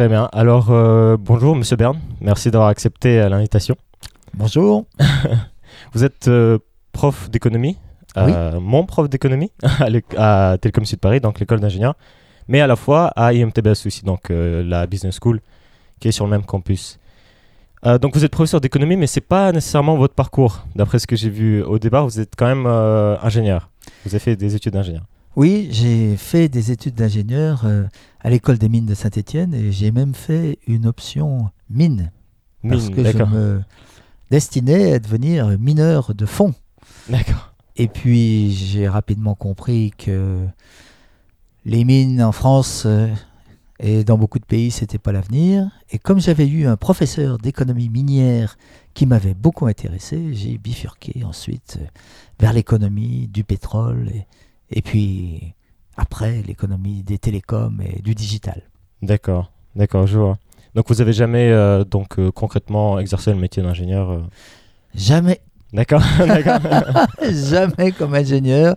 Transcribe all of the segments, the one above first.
Très bien. Alors, euh, bonjour, monsieur Bern. Merci d'avoir accepté euh, l'invitation. Bonjour. Vous êtes euh, prof d'économie, euh, mon prof d'économie à, à Télécom Sud Paris, donc l'école d'ingénieur, mais à la fois à IMTBS aussi, donc la business school qui est sur le même campus. Euh, donc vous êtes professeur d'économie, mais c'est pas nécessairement votre parcours. D'après ce que j'ai vu au départ, vous êtes quand même euh, ingénieur. Vous avez fait des études d'ingénieur. Oui, j'ai fait des études d'ingénieur euh, à l'école des mines de Saint-Étienne et j'ai même fait une option mine parce que je me destinais à devenir mineur de fond. D'accord. Et puis j'ai rapidement compris que les mines en France euh, et dans beaucoup de pays, c'était pas l'avenir. Et comme j'avais eu un professeur d'économie minière qui m'avait beaucoup intéressé, j'ai bifurqué ensuite euh, vers l'économie du pétrole et, et puis après l'économie des télécoms et du digital. D'accord. D'accord, je vois. Donc vous avez jamais euh, donc euh, concrètement exercé le métier d'ingénieur. euh? Jamais, D'accord. D'accord. jamais comme ingénieur.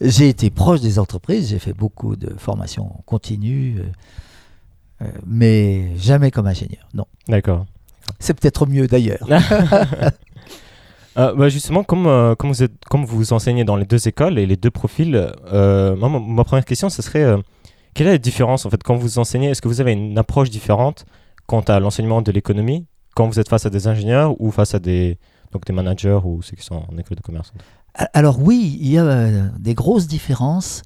J'ai été proche des entreprises, j'ai fait beaucoup de formations continues, euh, mais jamais comme ingénieur. Non. D'accord. C'est peut-être mieux d'ailleurs. Euh, bah, justement, comme, euh, comme, vous êtes, comme vous enseignez dans les deux écoles et les deux profils, euh, ma, première question, ce serait quelle est la différence en fait quand vous enseignez Est-ce que vous avez une approche différente quant à l'enseignement de l'économie quand vous êtes face à des ingénieurs ou face à des, donc des managers ou ceux qui sont en école de commerce? Alors oui, il y a des grosses différences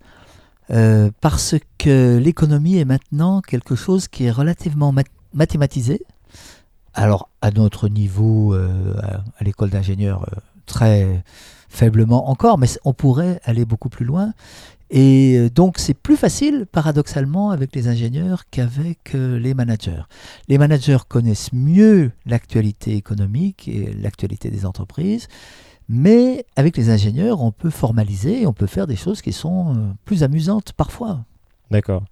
parce que l'économie est maintenant quelque chose qui est relativement mat- mathématisé. Alors à notre niveau, euh, à, l'école d'ingénieur, euh, très faiblement encore, mais on pourrait aller beaucoup plus loin. Et euh, donc c'est plus facile, paradoxalement, avec les ingénieurs qu'avec les managers. Les managers connaissent mieux l'actualité économique et l'actualité des entreprises. Mais avec les ingénieurs, on peut formaliser, on peut faire des choses qui sont plus amusantes parfois. D'accord.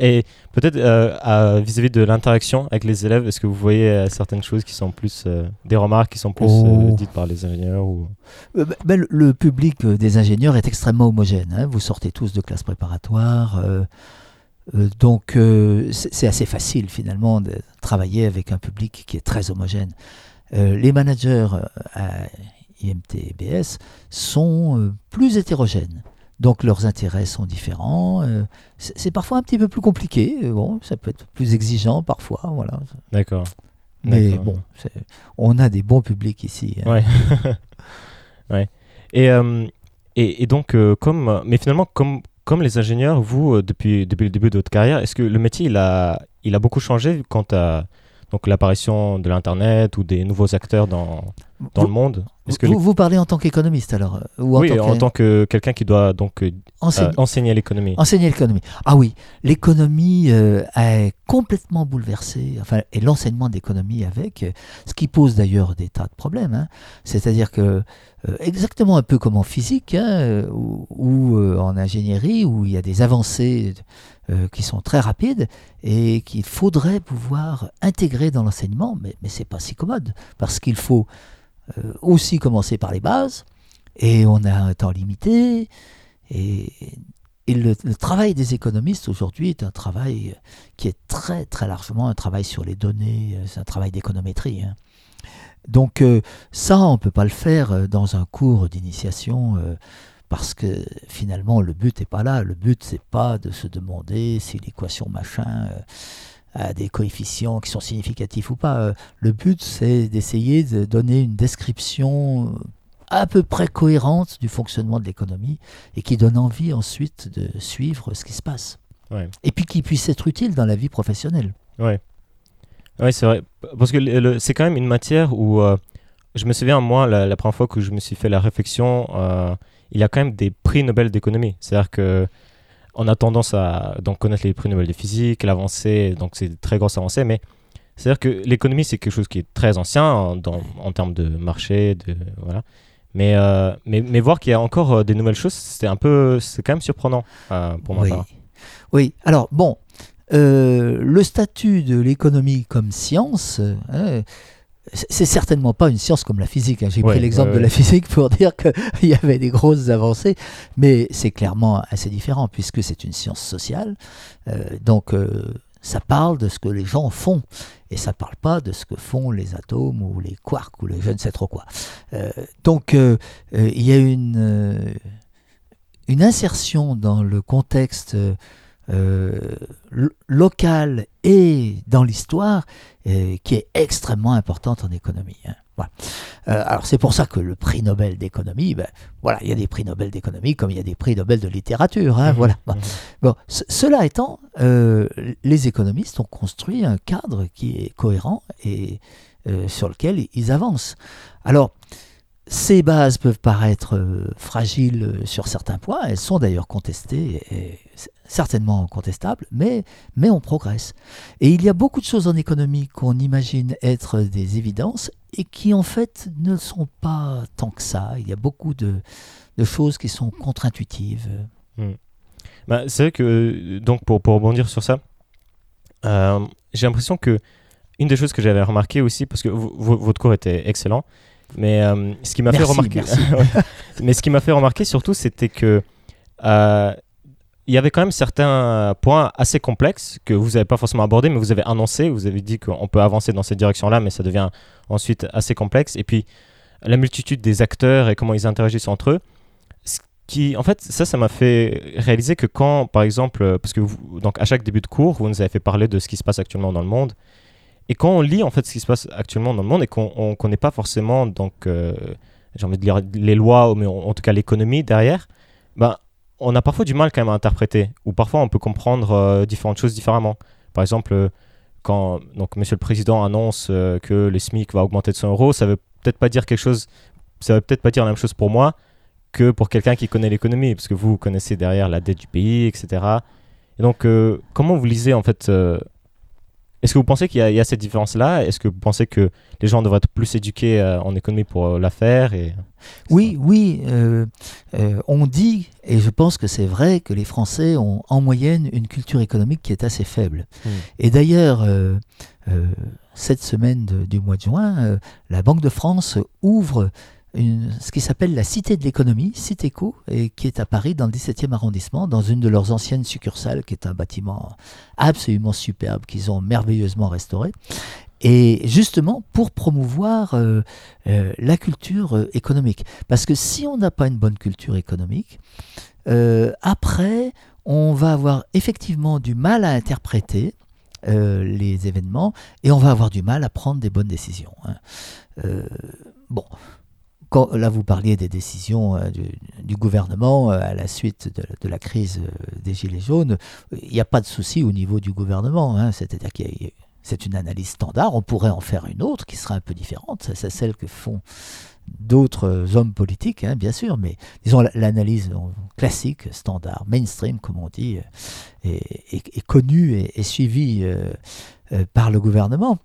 Et peut-être euh, vis-à-vis de l'interaction avec les élèves, est-ce que vous voyez euh, certaines choses qui sont plus euh, des remarques qui sont plus Oh. dites par les ingénieurs ou... Ben, ben, le, public des ingénieurs est extrêmement homogène. hein. Vous sortez tous de euh, euh, donc c'est assez facile finalement de travailler avec un public qui est très homogène. Les managers à IMT-BS sont euh, plus hétérogènes. Donc leurs intérêts sont différents. euh, c'est parfois un petit peu plus compliqué. euh, Bon, ça peut être plus exigeant parfois. Voilà. D'accord. Mais bon, on a des bons publics ici. hein. Ouais. ouais. Et, euh, et, et donc, euh, comme, mais finalement, comme, comme les ingénieurs, vous, euh, depuis, depuis le début de votre carrière, est-ce que le métier, il a, il a beaucoup changé quant à donc, l'apparition de l'Internet ou des nouveaux acteurs dans, dans le monde? Que vous, vous parlez en tant qu'économiste alors euh, ou en Oui, tant en que- tant que quelqu'un qui doit donc euh, euh, enseigner l'économie. enseigner l'économie. Ah oui, l'économie euh, est complètement bouleversée, enfin, et l'enseignement d'économie avec, ce qui pose d'ailleurs des tas de problèmes. hein. C'est-à-dire que, euh, exactement un peu comme en physique hein, ou, ou, en ingénierie, où il y a des avancées qui sont très rapides et qu'il faudrait pouvoir intégrer dans l'enseignement, mais, mais c'est pas si commode, parce qu'il faut aussi commencer par les bases, et on a un temps limité, et, et le, travail des économistes aujourd'hui est un travail qui est très très largement un travail sur les données, euh, c'est un travail d'économétrie. hein. Donc euh, ça, on ne peut pas le faire euh, dans un cours d'initiation euh, parce que finalement le but n'est pas là. Le but c'est pas de se demander si l'équation machin a des coefficients qui sont significatifs ou pas. Euh, Le but c'est d'essayer de donner une description euh, à peu près cohérente du fonctionnement de l'économie et qui donne envie ensuite de suivre ce qui se passe. Ouais. Et puis qui puisse être utile dans la vie professionnelle. Ouais. Ouais, c'est vrai. Parce que c'est quand même une matière où euh, je me souviens, moi, la, la première fois que je me suis fait la réflexion, euh, il y a quand même des prix Nobel d'économie. C'est-à-dire que on a tendance à donc, connaître les prix Nobel de physique, l'avancée, donc c'est de très grosses avancées, mais c'est-à-dire que l'économie, c'est quelque chose qui est très ancien en, dans- en termes de marché, de, voilà. Mais, euh, mais, mais voir qu'il y a encore euh, des nouvelles choses, c'est un peu, c'est quand même surprenant euh, pour ma oui. Oui, alors bon, euh, le statut de l'économie comme science, hein, c'est certainement pas une science comme la physique. hein. J'ai Ouais, pris l'exemple ouais, de la physique pour dire qu'il y avait des grosses avancées, mais c'est clairement assez différent puisque c'est une science sociale. Euh, donc, euh, ça parle de ce que les gens font. Et ça ne parle pas de ce que font les atomes ou les quarks ou les je ne sais trop quoi. Euh, donc il y a une, une insertion dans le contexte local et dans l'histoire qui est extrêmement importante en économie. Hein. Euh, alors c'est pour ça que le prix Nobel d'économie, ben, voilà, il y a des prix Nobel d'économie comme il y a des prix Nobel de littérature. Hein, mhm. voilà. Bon, mhm. cela étant, euh, les économistes ont construit un cadre qui est cohérent et euh, sur lequel ils avancent. Alors, ces bases peuvent paraître fragiles sur certains points, elles sont d'ailleurs contestées, et certainement contestables, mais, mais on progresse. Et il y a beaucoup de choses en économie qu'on imagine être des évidences et qui en fait ne sont pas tant que ça. Il y a beaucoup de, choses qui sont contre-intuitives. Hmm. Bah, c'est vrai que, donc pour, pour rebondir sur ça, euh, j'ai l'impression que une des choses que j'avais remarqué aussi, parce que votre cours était excellent, mais euh, ce qui m'a fait remarquer, mais ce qui m'a fait remarquer surtout, c'était que euh, il y avait quand même certains points assez complexes que vous n'avez pas forcément abordés, mais vous avez annoncé, vous avez dit qu'on peut avancer dans cette direction-là, mais ça devient ensuite assez complexe. Et puis, la multitude des acteurs et comment ils interagissent entre eux. Ce qui, en fait, ça, ça m'a fait réaliser que quand, par exemple, parce que donc à chaque début de cours, vous nous avez fait parler de ce qui se passe actuellement dans le monde. Et quand on lit en fait ce qui se passe actuellement dans le monde et qu'on ne connaît pas forcément, donc, euh, j'ai envie de lire les lois, mais en, tout cas l'économie derrière, ben, on a parfois du mal quand même à interpréter, ou parfois on peut comprendre euh, différentes choses différemment. Par exemple, euh, quand donc, Monsieur le Président annonce euh, que le SMIC va augmenter de 100 euros, ça veut peut-être pas dire quelque chose, ça veut peut-être pas dire la même chose pour moi que pour quelqu'un qui connaît l'économie, parce que vous connaissez derrière la dette du pays, etc. Et donc, comment vous lisez en fait est-ce que vous pensez qu'il y, a cette différence-là? Est-ce que vous pensez que les gens devraient être plus éduqués euh, en économie pour euh, la faire et... Oui, oui. Euh, on dit, et je pense que c'est vrai, que les Français ont en moyenne une culture économique qui est assez faible. Hmm. Et d'ailleurs, cette semaine du mois de juin, la Banque de France ouvre ce qui s'appelle la Cité de l'économie, Citéco, et qui est à Paris dans le 17e arrondissement, dans une de leurs anciennes succursales, qui est un bâtiment absolument superbe qu'ils ont merveilleusement restauré. Et justement pour promouvoir euh, euh, la culture euh, économique. Parce que si on n'a pas une bonne culture économique, après, on va avoir effectivement du mal à interpréter les événements et on va avoir du mal à prendre des bonnes décisions. Hein. bon, là, vous parliez des décisions euh, du, gouvernement euh, à la suite de, la crise euh, des Gilets jaunes. Il n'y a pas de souci au niveau du gouvernement. Hein. C'est-à-dire que c'est une analyse standard. On pourrait en faire une autre qui sera un peu différente. C'est celle que font d'autres hommes politiques, hein, bien sûr, mais disons l'analyse classique, standard, mainstream, comme on dit, est, connue et, suivie par le gouvernement.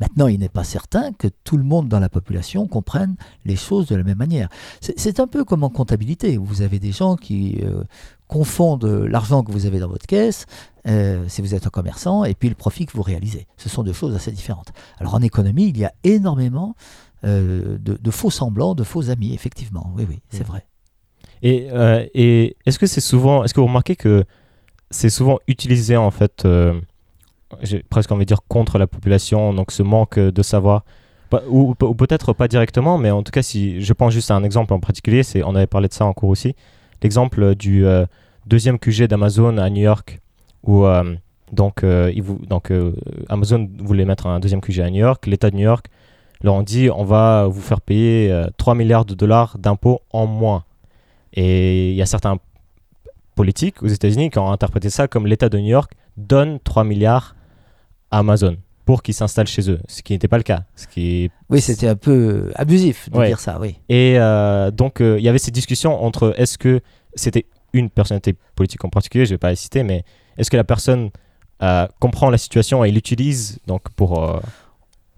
Maintenant, il n'est pas certain que tout le monde dans la population comprenne les choses de la même manière. C'est un peu comme en comptabilité. Vous avez des gens qui euh, confondent l'argent que vous avez dans votre caisse, euh, si vous êtes un commerçant, et puis le profit que vous réalisez. Ce sont deux choses assez différentes. Alors en économie, il y a énormément euh, de, faux semblants, de faux amis, effectivement. Oui, oui, c'est mmh. vrai. Et, et est-ce que c'est souvent, est-ce que vous remarquez que c'est souvent utilisé en fait j'ai presque envie de dire contre la population, donc ce manque de savoir. Ou, peut-être pas directement, mais en tout cas, si je pense juste à un exemple en particulier, c'est on avait parlé de ça en cours aussi, l'exemple du euh, deuxième QG d'Amazon à New York, où euh, donc, euh, vous, donc Amazon voulait mettre un deuxième QG à New York, l'État de New York leur ont dit on va vous faire payer 3 milliards de dollars d'impôts en moins. Et il y a certains politiques aux États-Unis qui ont interprété ça comme l'État de New York donne 3 milliards Amazon pour qu'ils s'installent chez eux, ce qui n'était pas le cas. Ce qui Oui, c'était un peu abusif de dire ça, oui. Et euh, donc, euh, il y avait ces discussions entre est-ce que c'était une personnalité politique en particulier, je ne vais pas la citer, mais est-ce que la personne euh, comprend la situation et l'utilise donc pour...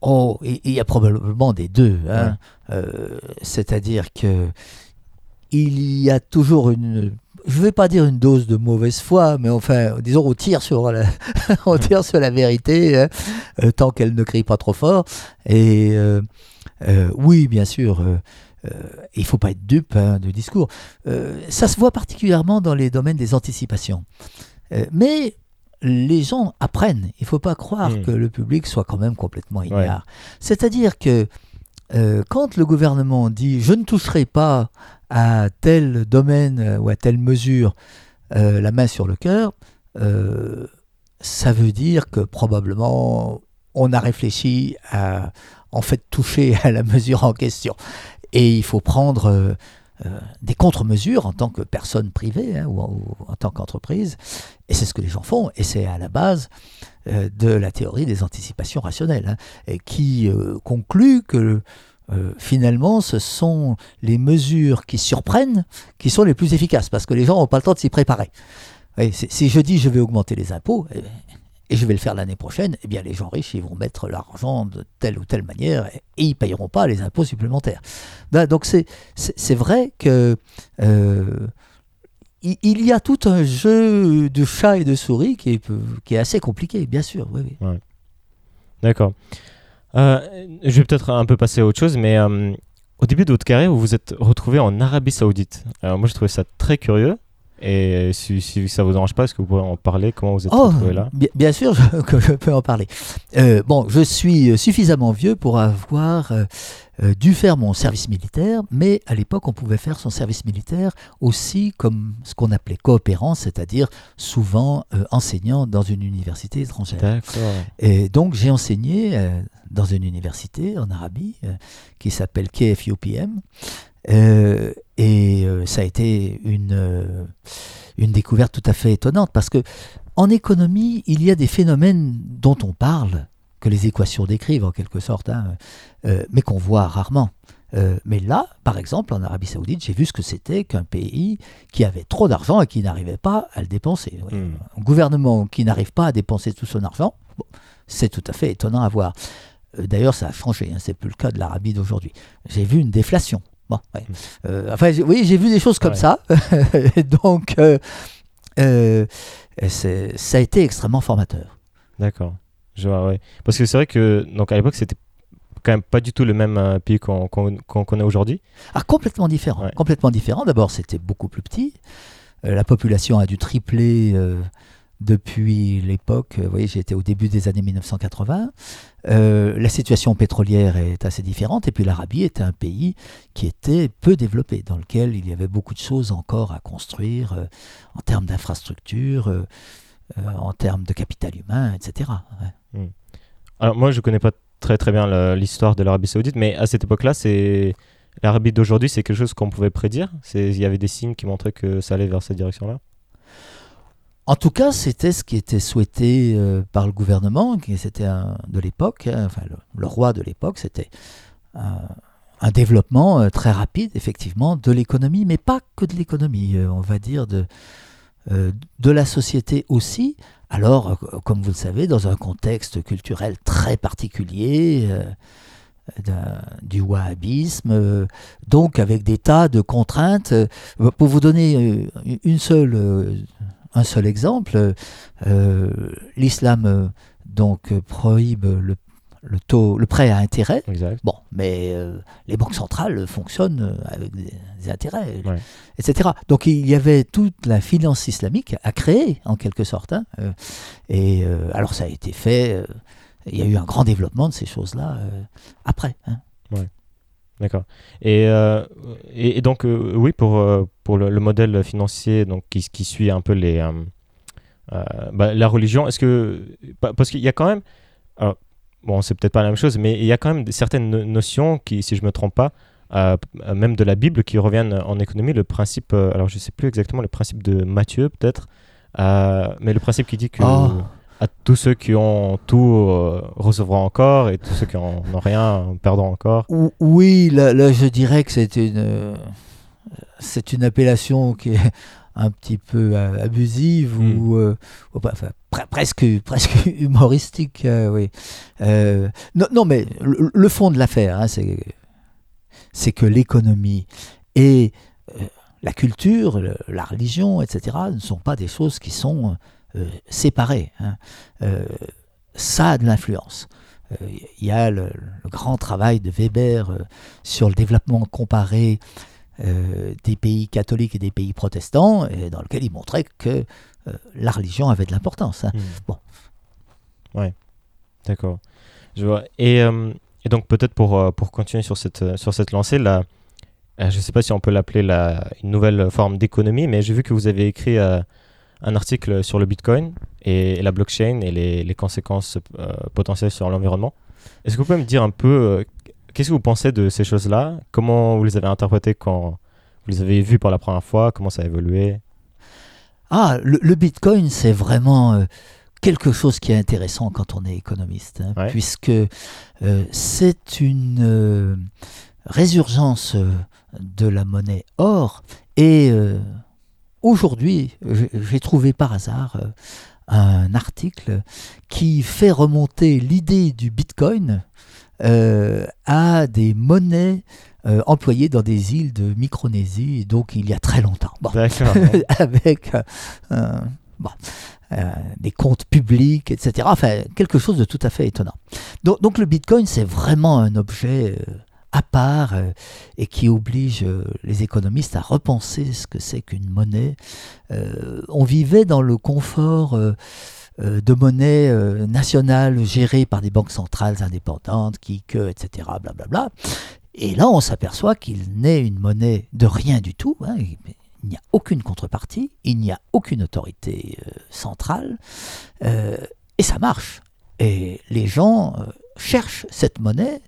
Oh, il y a probablement des deux. Hein. C'est-à-dire que il y a toujours une je ne vais pas dire une dose de mauvaise foi, mais enfin, disons, on tire sur la, on tire sur la vérité, hein, euh, tant qu'elle ne crie pas trop fort. Et euh, euh, oui, bien sûr, il ne faut pas être dupe hein, du discours. ça se voit particulièrement dans les domaines des anticipations. mais les gens apprennent. Il ne faut pas croire Mm. que le public soit quand même complètement Ouais. ignare. C'est-à-dire que quand le gouvernement dit je ne toucherai pas à tel domaine euh, ou à telle mesure euh, la main sur le cœur, euh, ça veut dire que probablement on a réfléchi à en fait toucher à la mesure en question. Et il faut prendre des contre-mesures en tant que personne privée hein, ou, en, tant qu'entreprise. Et c'est ce que les gens font. Et c'est à la base de la théorie des anticipations rationnelles, hein, qui conclut que euh, finalement ce sont les mesures qui surprennent qui sont les plus efficaces, parce que les gens n'ont pas le temps de s'y préparer. Si je dis je vais augmenter les impôts, eh, et je vais le faire l'année prochaine, eh bien les gens riches, ils vont mettre l'argent de telle ou telle manière et, ils ne payeront pas les impôts supplémentaires. Ben, donc c'est, vrai que euh, il, y a tout un jeu de chat et de souris qui est, assez compliqué, bien sûr. D'accord. Euh, je vais peut-être un peu passer à autre chose, mais euh, au début de votre carrière, vous vous êtes retrouvé en Arabie Saoudite. Alors moi, je trouvais ça très curieux. Et si, si ça vous dérange pas, est-ce que vous pouvez en parler? Comment vous êtes Oh, retrouvé là? bien, bien sûr je- que je peux en parler. Euh, bon, je suis suffisamment vieux pour avoir euh, euh, dû faire mon service militaire, mais à l'époque, on pouvait faire son service militaire aussi comme ce qu'on appelait coopérant, c'est-à-dire souvent euh, enseignant dans une université étrangère. D'accord. Et donc, j'ai enseigné euh, dans une université en Arabie euh, qui s'appelle KFUPM. Euh, et euh, ça a été une, euh, une découverte tout à fait étonnante parce que en économie, il y a des phénomènes dont on parle, que les équations décrivent en quelque sorte, hein, mais qu'on voit rarement. Mais là, par exemple, en Arabie Saoudite, j'ai vu ce que c'était qu'un pays qui avait trop d'argent et qui n'arrivait pas à le dépenser. Hmm. Un gouvernement qui n'arrive pas à dépenser tout son argent, bon, c'est tout à fait étonnant à voir. D'ailleurs, ça a changé, hein, c'est plus le cas de l'Arabie d'aujourd'hui. J'ai vu une déflation. Bon, ouais. Mm. Euh, enfin, oui, j'ai vu des choses comme Ouais. ça. Donc, euh, euh, ça a été extrêmement formateur. D'accord. Je vois, ouais. Parce que c'est vrai que donc à l'époque, c'était quand même pas du tout le même pays qu'on qu'on connaît aujourd'hui. Ah, complètement différent. Complètement différent. D'abord, c'était beaucoup plus petit. La population a dû tripler depuis l'époque. euh, Vous voyez, j'étais au début des années 1980. Euh, la situation pétrolière est assez différente. Et puis l'Arabie était un pays qui était peu développé, dans lequel il y avait beaucoup de choses encore à construire euh, en termes d'infrastructures, en termes de capital humain, etc. Ouais. Alors moi, je connais pas très très bien l'histoire de l'Arabie Saoudite, mais à cette époque-là, l'Arabie d'aujourd'hui, c'est quelque chose qu'on pouvait prédire? Il y avait des signes qui montraient que ça allait vers cette direction-là? En tout cas, c'était ce qui était souhaité euh, par le gouvernement, qui c'était de l'époque, hein, enfin le, roi de l'époque, c'était un, développement euh, très rapide, effectivement, de l'économie, mais pas que de l'économie, euh, on va dire de, de la société aussi. Alors, comme vous le savez, dans un contexte culturel très particulier, du wahhabisme, donc avec des tas de contraintes. Pour vous donner une seule, un seul exemple, euh, l'islam euh, donc euh, prohibe le, le taux, le prêt à intérêt. Exact. Bon, mais euh, les banques centrales fonctionnent avec des, des intérêts, Ouais. etc. Donc il y avait toute la finance islamique à créer, en quelque sorte. hein, et alors ça a été fait, il y a eu un grand développement de ces choses-là après. hein. D'accord. Et, euh, et, et donc, euh, oui, pour, euh, pour le, le modèle financier donc, qui, suit un peu les, bah, la religion, est-ce que. pa- Parce qu'il y a quand même. alors, bon, c'est peut-être pas la même chose, mais il y a quand même certaines no- notions qui, si je me trompe pas, même de la Bible, qui reviennent en économie. Le principe. alors, je sais plus exactement le principe de Matthieu, peut-être. mais le principe qui dit que. Oh. À tous ceux qui ont tout euh, recevront encore et tous ceux qui en ont rien perdront encore. Ou- Oui, là, là, je dirais que c'est une, euh, c'est une appellation qui est un petit peu euh, abusive Mm. ou euh, ou pas- enfin, pre- presque, presque humoristique. euh, oui. Euh, non, non, mais le, le fond de l'affaire, hein, c'est, que l'économie et euh, la culture, le- la religion, etc., ne sont pas des choses qui sont euh, séparées. hein. Euh, ça a de l'influence. Euh, Il y a le, le grand travail de Weber euh, sur le développement comparé euh, des pays catholiques et des pays protestants, et dans lequel il montrait que euh, la religion avait de l'importance. hein. Hmm. Bon. Ouais, d'accord. Je vois. Et, euh, et donc peut-être pour, euh, pour continuer sur cette, euh, sur cette lancée, là, euh, je ne sais pas si on peut l'appeler la, une nouvelle forme d'économie, mais j'ai vu que vous avez écrit euh, un article sur le Bitcoin et, la blockchain et les, les conséquences euh, potentielles sur l'environnement. Est-ce que vous pouvez me dire un peu euh, qu'est-ce que vous pensez de ces choses-là? Comment vous les avez interprétées quand vous les avez vues pour la première fois? Comment ça a évolué? Ah, le, le Bitcoin, c'est vraiment euh, quelque chose qui est intéressant quand on est économiste, hein, Ouais. puisque c'est une résurgence de la monnaie or. Et aujourd'hui, j'ai- trouvé par hasard euh, un article qui fait remonter l'idée du Bitcoin euh, à des monnaies euh, employées dans des îles de Micronésie, donc il y a très longtemps. Bon avec euh, bon, des comptes publics, etc. Enfin, quelque chose de tout à fait étonnant. Donc, donc le Bitcoin, c'est vraiment un objet à part euh, et qui oblige euh, les économistes à repenser ce que c'est qu'une monnaie. Euh, on vivait dans le confort de monnaie nationale gérée par des banques centrales indépendantes, qui, que, etc. Blablabla. Et là, on s'aperçoit qu'il n'est une monnaie de rien du tout. hein. Il n'y a aucune contrepartie, il n'y a aucune autorité centrale, et ça marche. Et les gens cherchent cette monnaie,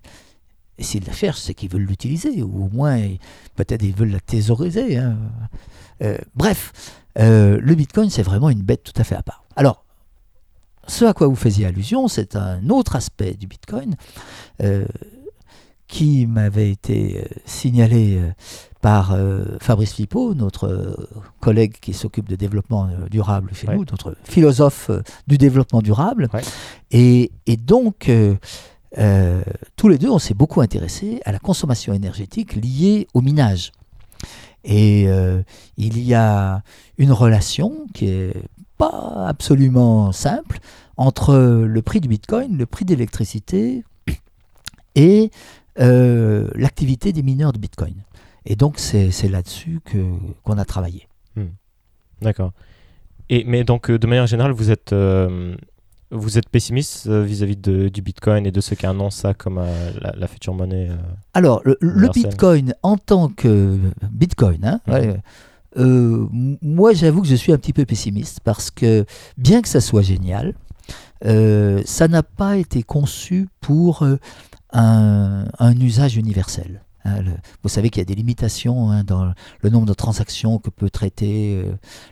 et s'ils la cherchent, c'est qu'ils veulent l'utiliser, ou au moins, peut-être ils veulent la thésauriser. hein. Euh, bref, euh, le Bitcoin, c'est vraiment une bête tout à fait à part. Alors, ce à quoi vous faisiez allusion, c'est un autre aspect du Bitcoin euh, qui m'avait été signalé par Fabrice Flippot, notre collègue qui s'occupe de développement durable chez Ouais. nous, notre philosophe du développement durable. Ouais. Et, et donc, euh, tous les deux, on s'est beaucoup intéressés à la consommation énergétique liée au minage. Et euh, il y a une relation qui est pas absolument simple entre le prix du Bitcoin, le prix d'électricité et euh, l'activité des mineurs de Bitcoin. Et donc c'est là-dessus qu'on a travaillé. D'accord. Et mais donc de manière générale, vous êtes vous êtes pessimiste euh, vis-à-vis de- du Bitcoin et de ceux qui annoncent ça comme euh, la, la future monnaie. euh, Alors le. Bitcoin en tant que Bitcoin, hein, Mhm. ouais, euh, moi j'avoue que je suis un petit peu pessimiste parce que bien que ça soit génial, ça n'a pas été conçu pour un, un usage universel. hein. Le- vous savez qu'il y a des limitations hein, dans le nombre de transactions que peut traiter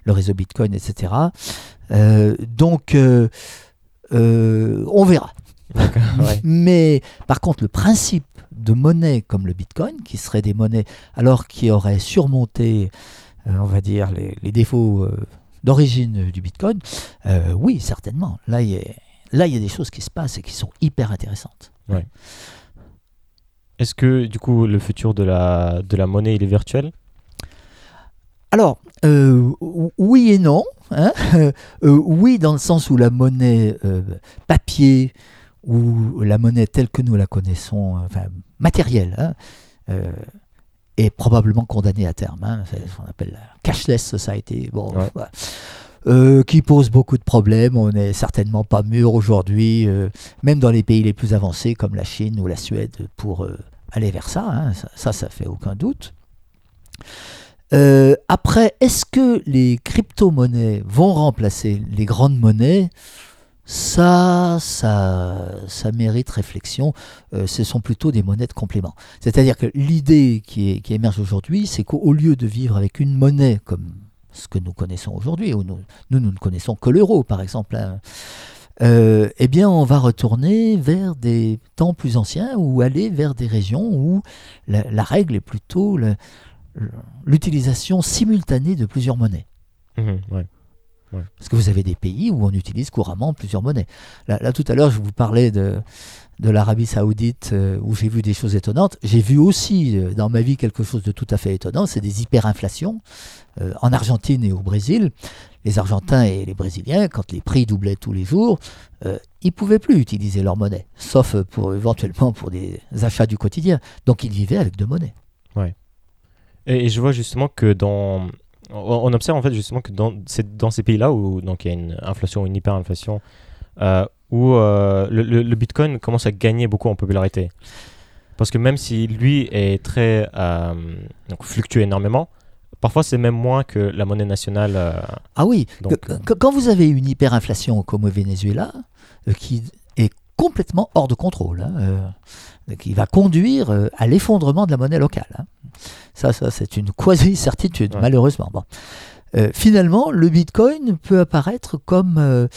le réseau Bitcoin, etc. Donc, euh, on verra. Ouais. Mais par contre, le principe de monnaie comme le Bitcoin, qui seraient des monnaies alors qui auraient surmonté, euh, on va dire, les, les défauts euh, d'origine du Bitcoin, oui, certainement. Là, il y, a, là, il y a des choses qui se passent et qui sont hyper intéressantes. Est-ce que du coup le futur de la de la monnaie il est virtuel? Alors, euh, ou- oui et non. Hein. Euh, oui, dans le sens où la monnaie euh, papier ou la monnaie telle que nous la connaissons, euh, enfin matérielle, hein, euh, est probablement condamnée à terme. hein. C'est ce qu'on appelle la cashless society. Bon, Ouais. voilà. Euh, qui pose beaucoup de problèmes. On n'est certainement pas mûr aujourd'hui, euh, même dans les pays les plus avancés comme la Chine ou la Suède, pour euh, aller vers ça. hein. Ça, ça, ça fait aucun doute. Euh, après, est-ce que les crypto-monnaies vont remplacer les grandes monnaies? Ça, ça, mérite réflexion. Euh, ce sont plutôt des monnaies de complément. C'est-à-dire que l'idée qui, émerge aujourd'hui, c'est qu'au lieu de vivre avec une monnaie comme ce que nous connaissons aujourd'hui, où nous, nous, nous ne connaissons que l'euro, par exemple, hein, euh, eh bien, on va retourner vers des temps plus anciens ou aller vers des régions où la, la règle est plutôt le- l'utilisation simultanée de plusieurs monnaies. Mhm, ouais. Parce que vous avez des pays où on utilise couramment plusieurs monnaies. Là, là, tout à l'heure, je vous parlais de, de l'Arabie Saoudite euh, où j'ai vu des choses étonnantes. J'ai vu aussi euh, dans ma vie quelque chose de tout à fait étonnant c'est des hyperinflations. Euh, en Argentine et au Brésil, les Argentins et les Brésiliens, quand les prix doublaient tous les jours, ils ne pouvaient plus utiliser leur monnaie, sauf pour, éventuellement pour des achats du quotidien. Donc ils vivaient avec deux monnaies. Et, je vois justement que dans. On observe en fait justement que dans, dans ces pays-là où donc, il y a une inflation, une hyperinflation, euh, où euh, le, Bitcoin commence à gagner beaucoup en popularité. Parce que même si lui est très. Euh, donc fluctue énormément, parfois c'est même moins que la monnaie nationale. ah oui, quand vous avez une hyperinflation comme au Venezuela, qui est complètement hors de contrôle, hein, qui va conduire à l'effondrement de la monnaie locale. Hein. Ça, ça c'est une quasi-certitude, malheureusement. Bon. Euh, finalement, le Bitcoin peut apparaître comme euh,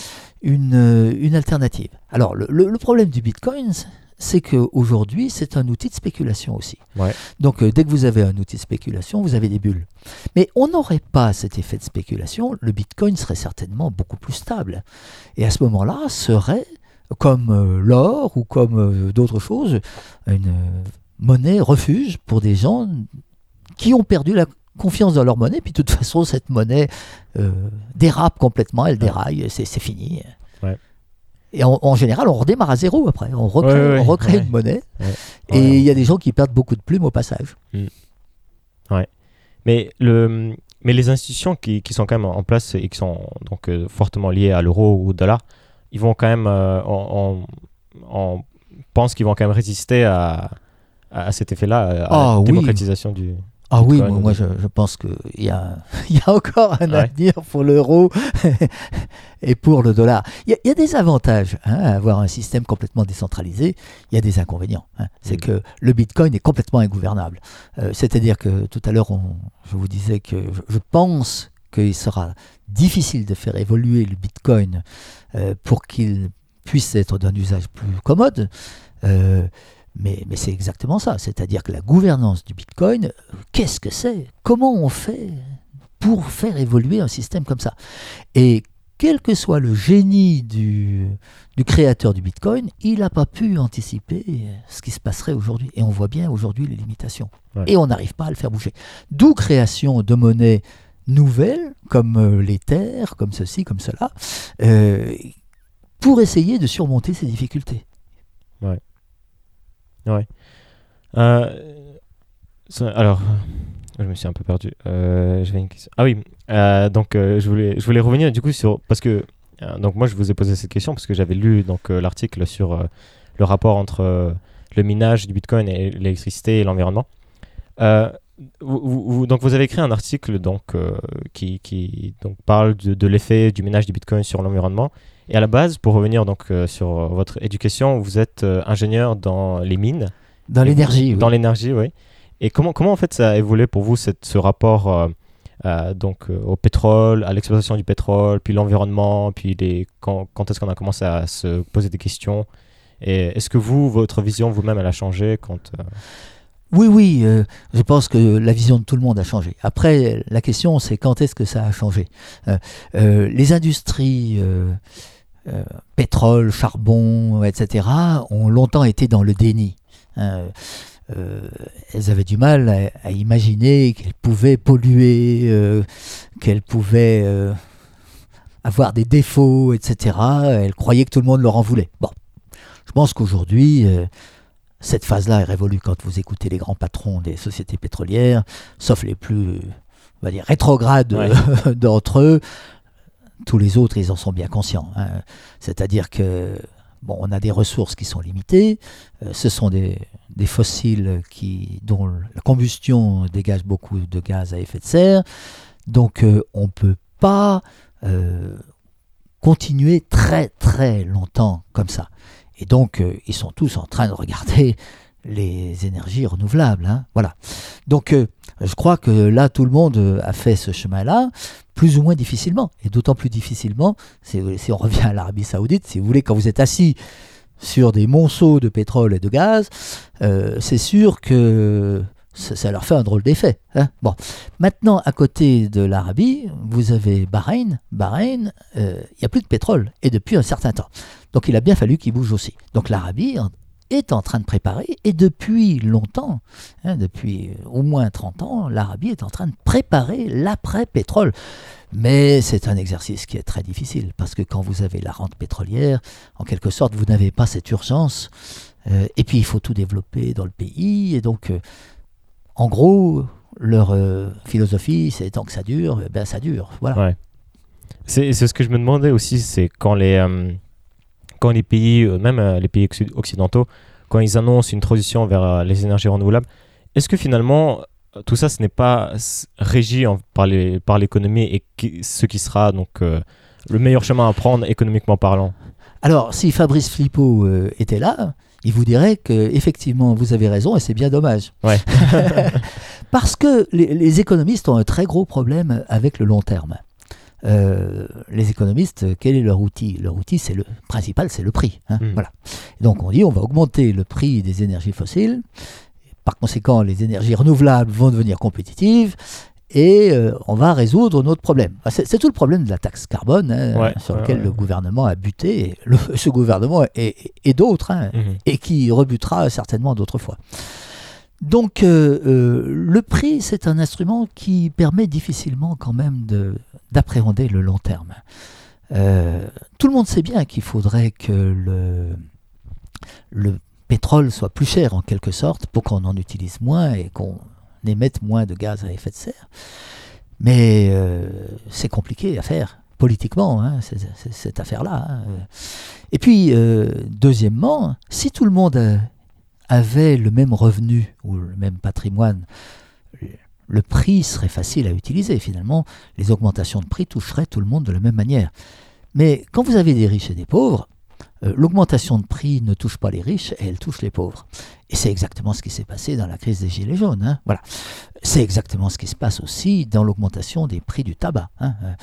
une, euh, une, alternative. Alors, le, le, problème du Bitcoin, c'est qu'aujourd'hui, c'est un outil de spéculation aussi. Donc, dès que vous avez un outil de spéculation, vous avez des bulles. Mais on n'aurait pas cet effet de spéculation, le Bitcoin serait certainement beaucoup plus stable. Et à ce moment-là, serait, comme l'or ou comme d'autres choses, une monnaie refuge pour des gens qui ont perdu la confiance dans leur monnaie, puis de toute façon, cette monnaie euh, dérape complètement, elle déraille, c'est fini. Et en, général, on redémarre à zéro après, on recrée, une monnaie, et il y a des gens qui perdent beaucoup de plumes au passage. Mm. Ouais. Mais, le, mais les institutions qui, qui, sont quand même en place et qui sont donc euh, fortement liées à l'euro ou au dollar, ils vont quand même, euh, on, pense qu'ils vont quand même résister à, à cet effet-là, à la ah démocratisation du. Ah oui, moi, je, pense qu'il y a, y a encore un avenir pour l'euro et pour le dollar. Il y, a des avantages hein, à avoir un système complètement décentralisé. Il y a des inconvénients. Hein. C'est mm. que le Bitcoin est complètement ingouvernable. Euh, c'est-à-dire que tout à l'heure, je vous disais que je, pense qu'il sera difficile de faire évoluer le Bitcoin euh, pour qu'il puisse être d'un usage plus commode. Euh, mais, c'est exactement ça, c'est-à-dire que la gouvernance du Bitcoin, qu'est-ce que c'est? Comment on fait pour faire évoluer un système comme ça? Et quel que soit le génie du, créateur du Bitcoin, il n'a pas pu anticiper ce qui se passerait aujourd'hui. Et on voit bien aujourd'hui les limitations. Et on n'arrive pas à le faire bouger. D'où création de monnaies nouvelles, comme euh, l'Ether, comme ceci, comme cela, euh, pour essayer de surmonter ces difficultés. Ouais. Ouais. Euh, alors, je me suis un peu perdu. Euh. Ah oui, euh, donc je, voulais, je voulais revenir du coup sur. Parce que. donc, moi, je vous ai posé cette question parce que j'avais lu donc l'article sur le rapport entre le minage du bitcoin et l'électricité et l'environnement. Vous, donc vous avez écrit un article donc, qui, qui donc, parle de l'effet du minage du bitcoin sur l'environnement et à la base, pour revenir donc euh, sur votre éducation, vous êtes euh, ingénieur dans les mines. Dans l'énergie, oui. Dans l'énergie, oui. Et comment, comment en fait ça a évolué pour vous cette, ce rapport euh, donc au pétrole, à l'exploitation du pétrole, puis l'environnement, puis les, quand, quand est-ce qu'on a commencé à se poser des questions? Et est-ce que vous, votre vision vous-même, elle a changé quand oui, oui, je pense que la vision de tout le monde a changé. Après, la question, c'est quand est-ce que ça a changé? Les industries euh, pétrole, charbon, etc., ont longtemps été dans le déni. Hein. Euh, elles avaient du mal à, imaginer qu'elles pouvaient polluer, euh, qu'elles pouvaient avoir des défauts, etc. Elles croyaient que tout le monde leur en voulait. Bon, je pense qu'aujourd'hui, cette phase-là est révolue quand vous écoutez les grands patrons des sociétés pétrolières, sauf les plus, on va dire, rétrogrades d'entre eux tous les autres, ils en sont bien conscients. Hein. C'est-à-dire que bon, on a des ressources qui sont limitées. Euh, ce sont des, fossiles dont la combustion dégage beaucoup de gaz à effet de serre. Donc, euh, on ne peut pas euh, continuer très très longtemps comme ça. Et donc, ils sont tous en train de regarder les énergies renouvelables. Hein. Voilà. Donc, je crois que là, tout le monde a fait ce chemin-là plus ou moins difficilement. Et d'autant plus difficilement, si on revient à l'Arabie saoudite, si vous voulez, quand vous êtes assis sur des monceaux de pétrole et de gaz, euh, c'est sûr que ça, leur fait un drôle d'effet. Hein. bon. Maintenant, à côté de l'Arabie, vous avez Bahreïn. Bahreïn, euh, il n'y a plus de pétrole, et depuis un certain temps. Donc il a bien fallu qu'il bouge aussi. Donc l'Arabie est en train de préparer, et depuis longtemps, hein, depuis au moins 30 ans, l'Arabie est en train de préparer l'après-pétrole. Mais c'est un exercice qui est très difficile, parce que quand vous avez la rente pétrolière, en quelque sorte, vous n'avez pas cette urgence, euh, et puis il faut tout développer dans le pays, et donc, euh, en gros, leur euh, philosophie, c'est tant que ça dure, eh ben ça dure. Voilà. Ouais. C'est ce que je me demandais aussi, c'est quand les, euh, quand les pays, euh, même euh, les pays occi- occidentaux, quand ils annoncent une transition vers euh, les énergies renouvelables, est-ce que finalement tout ça, ce n'est pas régi en- par les- par l'économie et qui- ce qui sera donc euh, le meilleur chemin à prendre économiquement parlant? Alors, si Fabrice Flippo euh, était là, il vous dirait que effectivement vous avez raison et c'est bien dommage. Ouais. Parce que les, les économistes ont un très gros problème avec le long terme. Euh, les économistes, quel est leur outil? Leur outil, c'est le principal, c'est le prix. hein, Mm. Voilà. Donc on dit on va augmenter le prix des énergies fossiles. Par conséquent, les énergies renouvelables vont devenir compétitives et euh, on va résoudre notre problème. Ah, C'est tout le problème de la taxe carbone hein, Ouais, sur ouais, lequel ouais. le gouvernement a buté, le- ce gouvernement et, et d'autres, hein, Mhm. et qui rebutera certainement d'autres fois. Donc euh, euh, le prix, c'est un instrument qui permet difficilement quand même de- d'appréhender le long terme. Euh, tout le monde sait bien qu'il faudrait que le, le pétrole soit plus cher en quelque sorte pour qu'on en utilise moins et qu'on émette moins de gaz à effet de serre. Mais c'est compliqué à faire politiquement, hein, cette affaire-là. hein. Et puis, deuxièmement, si tout le monde avait le même revenu ou le même patrimoine, le prix serait facile à utiliser. Finalement, les augmentations de prix toucheraient tout le monde de la même manière. Mais quand vous avez des riches et des pauvres, euh, l'augmentation de prix ne touche pas les riches et elle touche les pauvres. Et c'est exactement ce qui s'est passé dans la crise des Gilets jaunes. hein. Voilà. C'est exactement ce qui se passe aussi dans l'augmentation des prix du tabac. hein. Euh,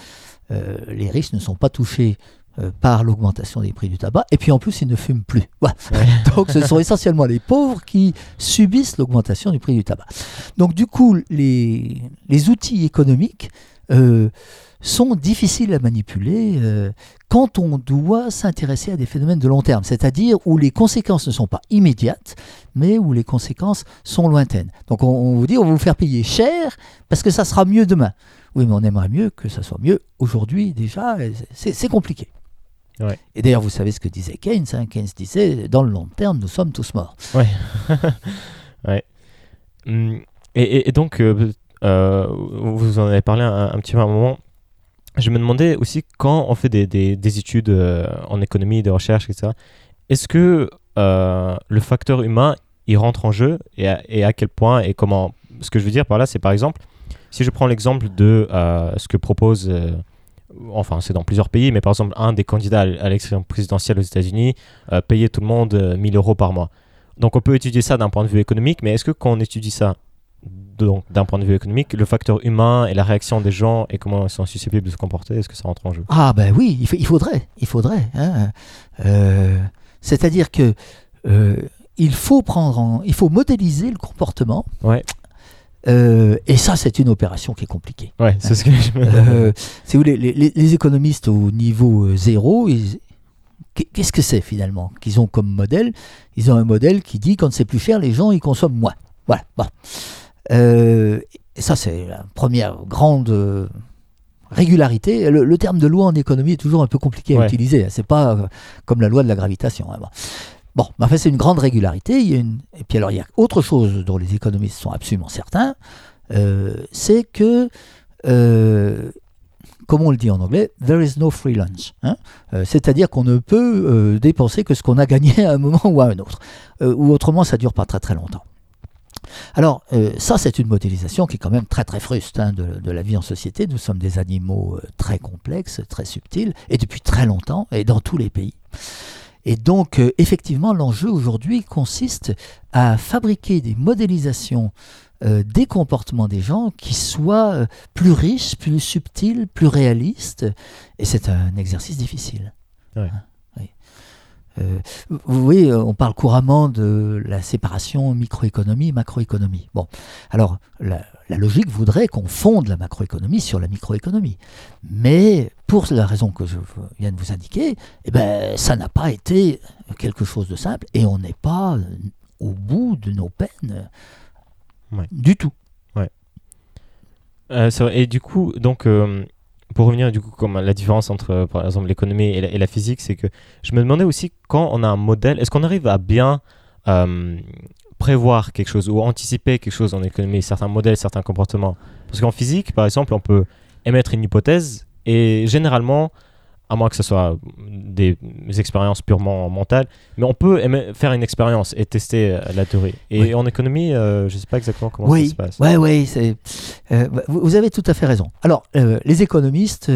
euh, les riches ne sont pas touchés euh, par l'augmentation des prix du tabac, et puis en plus ils ne fument plus. Donc ce sont essentiellement les pauvres qui subissent l'augmentation du prix du tabac. Donc du coup, les, les outils économiques euh, sont difficiles à manipuler euh, quand on doit s'intéresser à des phénomènes de long terme, c'est-à-dire où les conséquences ne sont pas immédiates, mais où les conséquences sont lointaines. Donc on, on vous dit, on va vous faire payer cher parce que ça sera mieux demain. Oui, mais on aimerait mieux que ça soit mieux aujourd'hui déjà, c'est compliqué. Ouais. Et d'ailleurs, vous savez ce que disait Keynes. hein. Keynes disait, dans le long terme, nous sommes tous morts. Hum, Et, et- et donc, euh, euh, vous en avez parlé un, un petit peu à un moment. Je me demandais aussi, quand on fait des, des- des études euh, en économie, des recherches, etc., est-ce que le facteur humain, il rentre en jeu et à, et à quel point et comment? Ce que je veux dire par là, c'est par exemple, si je prends l'exemple de ce que propose, enfin c'est dans plusieurs pays, mais par exemple un des candidats à l'élection présidentielle aux États-Unis, euh, payer tout le monde euh, 1000 euros par mois. Donc on peut étudier ça d'un point de vue économique, mais est-ce que quand on étudie ça donc d'un point de vue économique, le facteur humain et la réaction des gens et comment ils sont susceptibles de se comporter, est-ce que ça rentre en jeu? Ah ben oui, il, fa- il faudrait, il faudrait. hein. Euh, C'est-à-dire que euh, il faut prendre, en, il faut modéliser le comportement. Ouais. Euh, et ça, c'est une opération qui est compliquée. Ouais, c'est ce que je Euh, si vous voulez, les, les- les économistes au niveau euh, zéro, ils- qu'est-ce que c'est finalement qu'ils ont comme modèle? Ils ont un modèle qui dit quand c'est plus cher, les gens ils consomment moins. Voilà. Bon. Euh, et ça, c'est la première grande régularité. Le, le terme de loi en économie est toujours un peu compliqué à Ouais. utiliser. hein. C'est pas comme la loi de la gravitation. hein. Bon, Bon, mais enfin, c'est une grande régularité. Et puis alors, il y a autre chose dont les économistes sont absolument certains, euh, c'est que euh, comme on le dit en anglais, there is no free lunch. hein. Euh, C'est-à-dire qu'on ne peut dépenser que ce qu'on a gagné à un moment ou à un autre. Ou autrement, ça dure pas très très longtemps. Alors, ça, c'est une modélisation qui est quand même très très fruste hein, de, la vie en société. Nous sommes des animaux très complexes, très subtils, et depuis très longtemps, et dans tous les pays. Et donc, euh, effectivement, l'enjeu aujourd'hui consiste à fabriquer des modélisations euh, des comportements des gens qui soient euh, plus riches, plus subtils, plus réalistes. Et c'est un exercice difficile. Ouais. Hein, vous voyez, on parle couramment de la séparation microéconomie, macroéconomie. Bon, alors la, la logique voudrait qu'on fonde la macroéconomie sur la microéconomie. Mais pour la raison que je viens de vous indiquer, eh ben, ça n'a pas été quelque chose de simple et on n'est pas euh, au bout de nos peines Ouais. du tout. Euh, c'est vrai. Et du coup, donc, euh, pour revenir du coup, comme la différence entre, euh, par exemple, l'économie et, la- physique, c'est que je me demandais aussi quand on a un modèle, est-ce qu'on arrive à bien euh, prévoir quelque chose ou anticiper quelque chose en économie, certains modèles, certains comportements? Parce qu'en physique, par exemple, on peut émettre une hypothèse et généralement, à moins que ce soit des expériences purement mentales, mais on peut faire une expérience et tester euh, la théorie. Et en économie, euh, je ne sais pas exactement comment ça se passe. Oui, oui, euh, vous avez tout à fait raison. Alors, les économistes,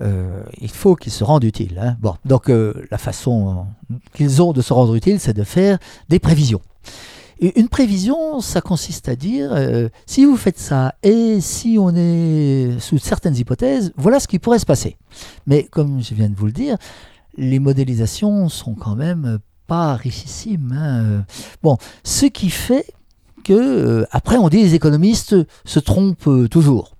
il faut qu'ils se rendent utiles. Hein. Bon, donc, la façon qu'ils ont de se rendre utiles, c'est de faire des prévisions une prévision, ça consiste à dire, euh, si vous faites ça, et si on est sous certaines hypothèses, voilà ce qui pourrait se passer. Mais comme je viens de vous le dire, les modélisations sont quand même pas richissimes. Hein. Bon, ce qui fait que, euh, après, on dit les économistes se trompent euh, toujours.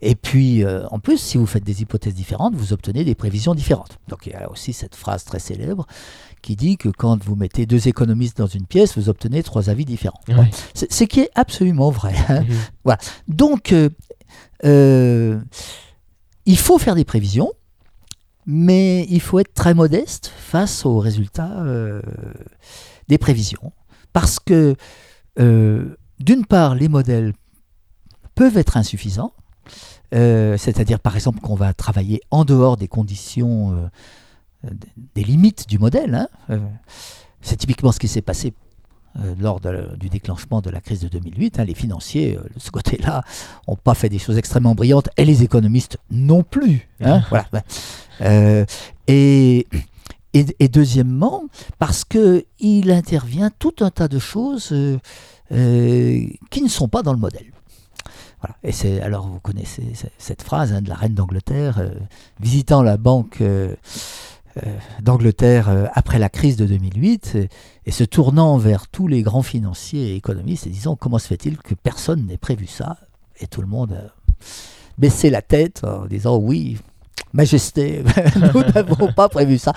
Et puis, en plus, si vous faites des hypothèses différentes, vous obtenez des prévisions différentes. Donc, il y a aussi cette phrase très célèbre qui dit que quand vous mettez deux économistes dans une pièce, vous obtenez trois avis différents. Ce qui est absolument vrai. Hein. Mhm. Voilà. Donc, euh, euh, il faut faire des prévisions, mais il faut être très modeste face aux résultats euh, des prévisions. Parce que, d'une part, les modèles peuvent être insuffisants, c'est-à-dire par exemple qu'on va travailler en dehors des conditions des limites du modèle. Hein. Euh, c'est typiquement ce qui s'est passé euh, lors du déclenchement de la crise de 2008. Hein. Les financiers, euh, de ce côté-là, n'ont pas fait des choses extrêmement brillantes, et les économistes non plus. Hein. voilà. et, et, deuxièmement, parce qu'il intervient tout un tas de choses qui ne sont pas dans le modèle. Voilà. Et c'est alors vous connaissez cette phrase de la reine d'Angleterre visitant la banque euh, d'Angleterre euh, après la crise de 2008 et, se tournant vers tous les grands financiers et économistes et disant comment se fait-il que personne n'ait prévu ça? Et tout le monde a baissé la tête en disant oui, Majesté, nous n'avons pas prévu ça.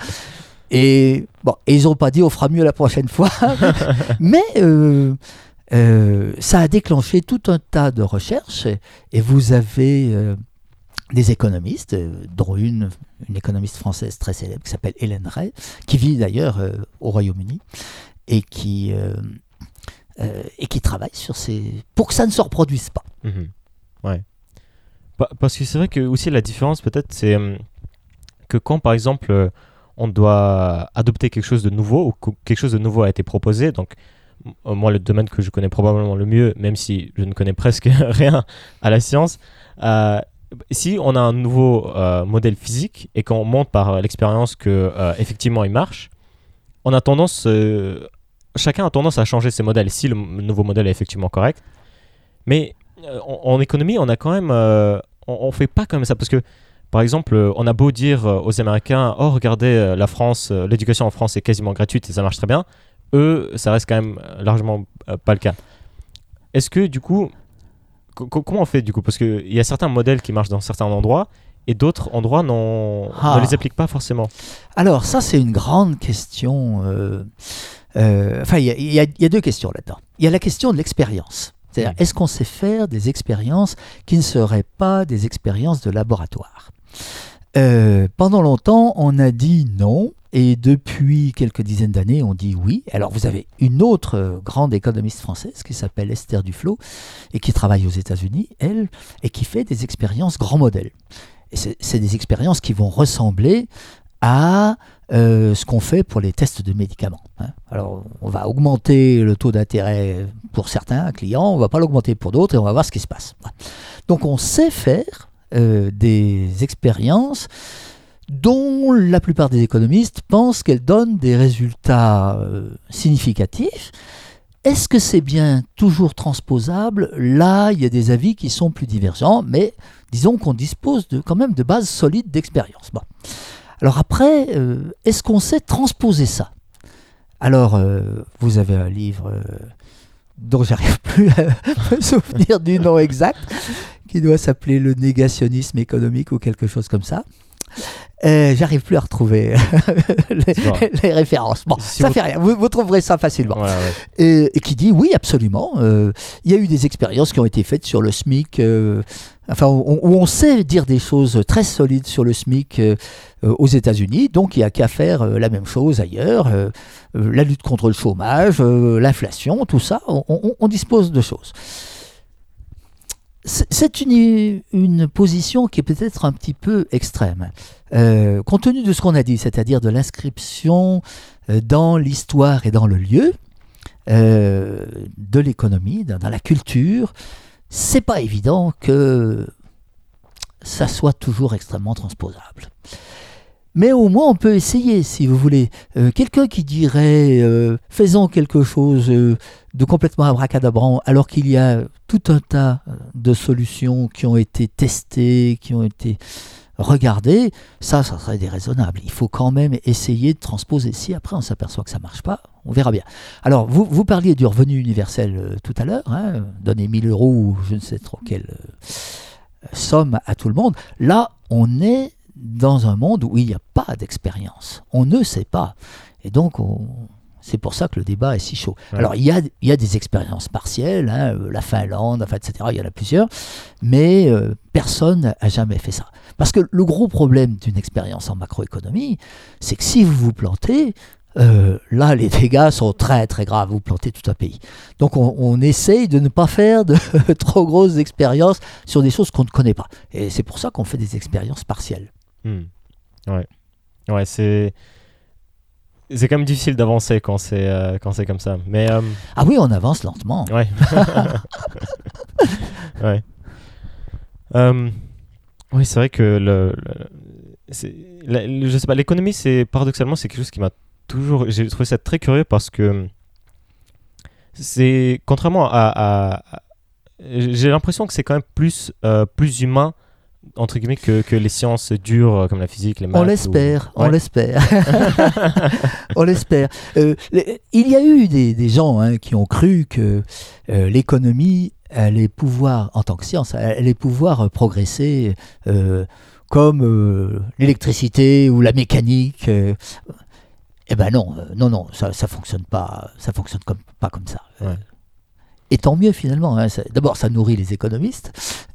Et bon, ils n'ont pas dit on fera mieux la prochaine fois, mais euh, ça a déclenché tout un tas de recherches et vous avez des économistes, euh, dont une, une économiste française très célèbre qui s'appelle Hélène Ray, qui vit d'ailleurs euh, au Royaume-Uni et qui, euh, et qui travaille sur ces. pour que ça ne se reproduise pas. Mhm. Ouais. Parce que c'est vrai que aussi la différence peut-être c'est que quand par exemple on doit adopter quelque chose de nouveau ou quelque chose de nouveau a été proposé, donc moi le domaine que je connais probablement le mieux, même si je ne connais presque rien à la science, si on a un nouveau euh, modèle physique et qu'on montre par l'expérience que euh, effectivement il marche, on a tendance, euh, chacun a tendance à changer ses modèles si le nouveau modèle est effectivement correct. Mais en, économie, on a quand même, on, fait pas comme ça parce que par exemple, on a beau dire aux Américains, oh regardez la France, l'éducation en France est quasiment gratuite et ça marche très bien. Eux, ça reste quand même largement pas le cas. Est-ce que du coup, comment on fait du coup? Parce qu'il y a certains modèles qui marchent dans certains endroits et d'autres endroits ne ah. les appliquent pas forcément. Alors ça c'est une grande question. Euh, euh, enfin il y, a deux questions là-dedans. Il y a la question de l'expérience. C'est-à-dire est-ce qu'on sait faire des expériences qui ne seraient pas des expériences de laboratoire? Euh, Pendant longtemps on a dit non. Et depuis quelques dizaines d'années, on dit oui. Alors vous avez une autre euh, grande économiste française qui s'appelle Esther Duflo et qui travaille aux États-Unis, elle, et qui fait des expériences grand modèles. Et c'est des expériences qui vont ressembler à euh, ce qu'on fait pour les tests de médicaments. Hein. Alors, on va augmenter le taux d'intérêt pour certains clients, on ne va pas l'augmenter pour d'autres et on va voir ce qui se passe. Donc, on sait faire euh, des expériences dont la plupart des économistes pensent qu'elle donne des résultats euh, significatifs. Est-ce que c'est bien toujours transposable? Là, il y a des avis qui sont plus divergents, mais disons qu'on dispose de, quand même de bases solides d'expérience. Bon. Alors après, euh, est-ce qu'on sait transposer ça? Alors, euh, vous avez un livre dont j'arrive plus à me souvenir du nom exact, qui doit s'appeler Le négationnisme économique ou quelque chose comme ça. Euh, J'arrive plus à retrouver les, références. Bon, Si ça vous- fait rien, vous, vous trouverez ça facilement. Ouais, ouais. Et, et qui dit oui, absolument. euh, Il y a eu des expériences qui ont été faites sur le SMIC, euh, enfin, où, on sait dire des choses très solides sur le SMIC aux États-Unis. Donc, il n'y a qu'à faire la même chose ailleurs. la lutte contre le chômage, l'inflation, tout ça, on, on- on dispose de choses. C'est une position qui est peut-être un petit peu extrême. Euh, compte tenu de ce qu'on a dit, c'est-à-dire de l'inscription euh, dans l'histoire et dans le lieu, euh, de l'économie, dans, dans la culture, c'est pas évident que ça soit toujours extrêmement transposable. Mais au moins on peut essayer, si vous voulez. Euh, Quelqu'un qui dirait euh, faisons quelque chose euh, de complètement abracadabrant, alors qu'il y a tout un tas de solutions qui ont été testées, qui ont été regardées, ça, ça serait déraisonnable. Il faut quand même essayer de transposer. Si après on s'aperçoit que ça marche pas, on verra bien. Alors, vous, vous parliez du revenu universel tout à l'heure, hein, donner 1000 euros ou je ne sais trop quelle somme à tout le monde. Là, on est dans un monde où il n'y a pas d'expérience. On ne sait pas. Et donc, on- c'est pour ça que le débat est si chaud. Ouais. Alors, il y a, il y a des expériences partielles, hein, euh, la Finlande, enfin, etc., il y en a plusieurs, mais euh, personne n'a jamais fait ça. Parce que le gros problème d'une expérience en macroéconomie, c'est que si vous vous plantez, euh, là, les dégâts sont très très graves. Vous plantez tout un pays. Donc, on, on essaye de ne pas faire de trop grosses expériences sur des choses qu'on ne connaît pas. Et c'est pour ça qu'on fait des expériences partielles. Hmm. Ouais. Ouais, c'est. C'est quand même difficile d'avancer quand c'est euh, quand c'est comme ça. Mais euh, Ah oui, on avance lentement. ouais. ouais. Euh, oui, c'est vrai que le, le- c'est- la- le- je sais pas, l'économie, c'est paradoxalement, c'est quelque chose qui m'a toujours. J'ai trouvé ça très curieux parce que c'est contrairement à, à- à- j'ai l'impression que c'est quand même plus plus humain entre guillemets que, que les sciences dures euh, comme la physique, les maths. On ou- l'espère, on Ouais. l'espère. on l'espère. Euh, les- il y a eu des, des gens hein, qui ont cru que euh, l'économie allait pouvoir, en tant que science, allait pouvoir euh, progresser euh, comme euh, l'électricité ou la mécanique. euh. Eh ben non, euh, non, non, ça, ça fonctionne pas, ça fonctionne comme, pas comme ça. Euh, Ouais. Et tant mieux finalement. hein, D'abord, ça nourrit les économistes,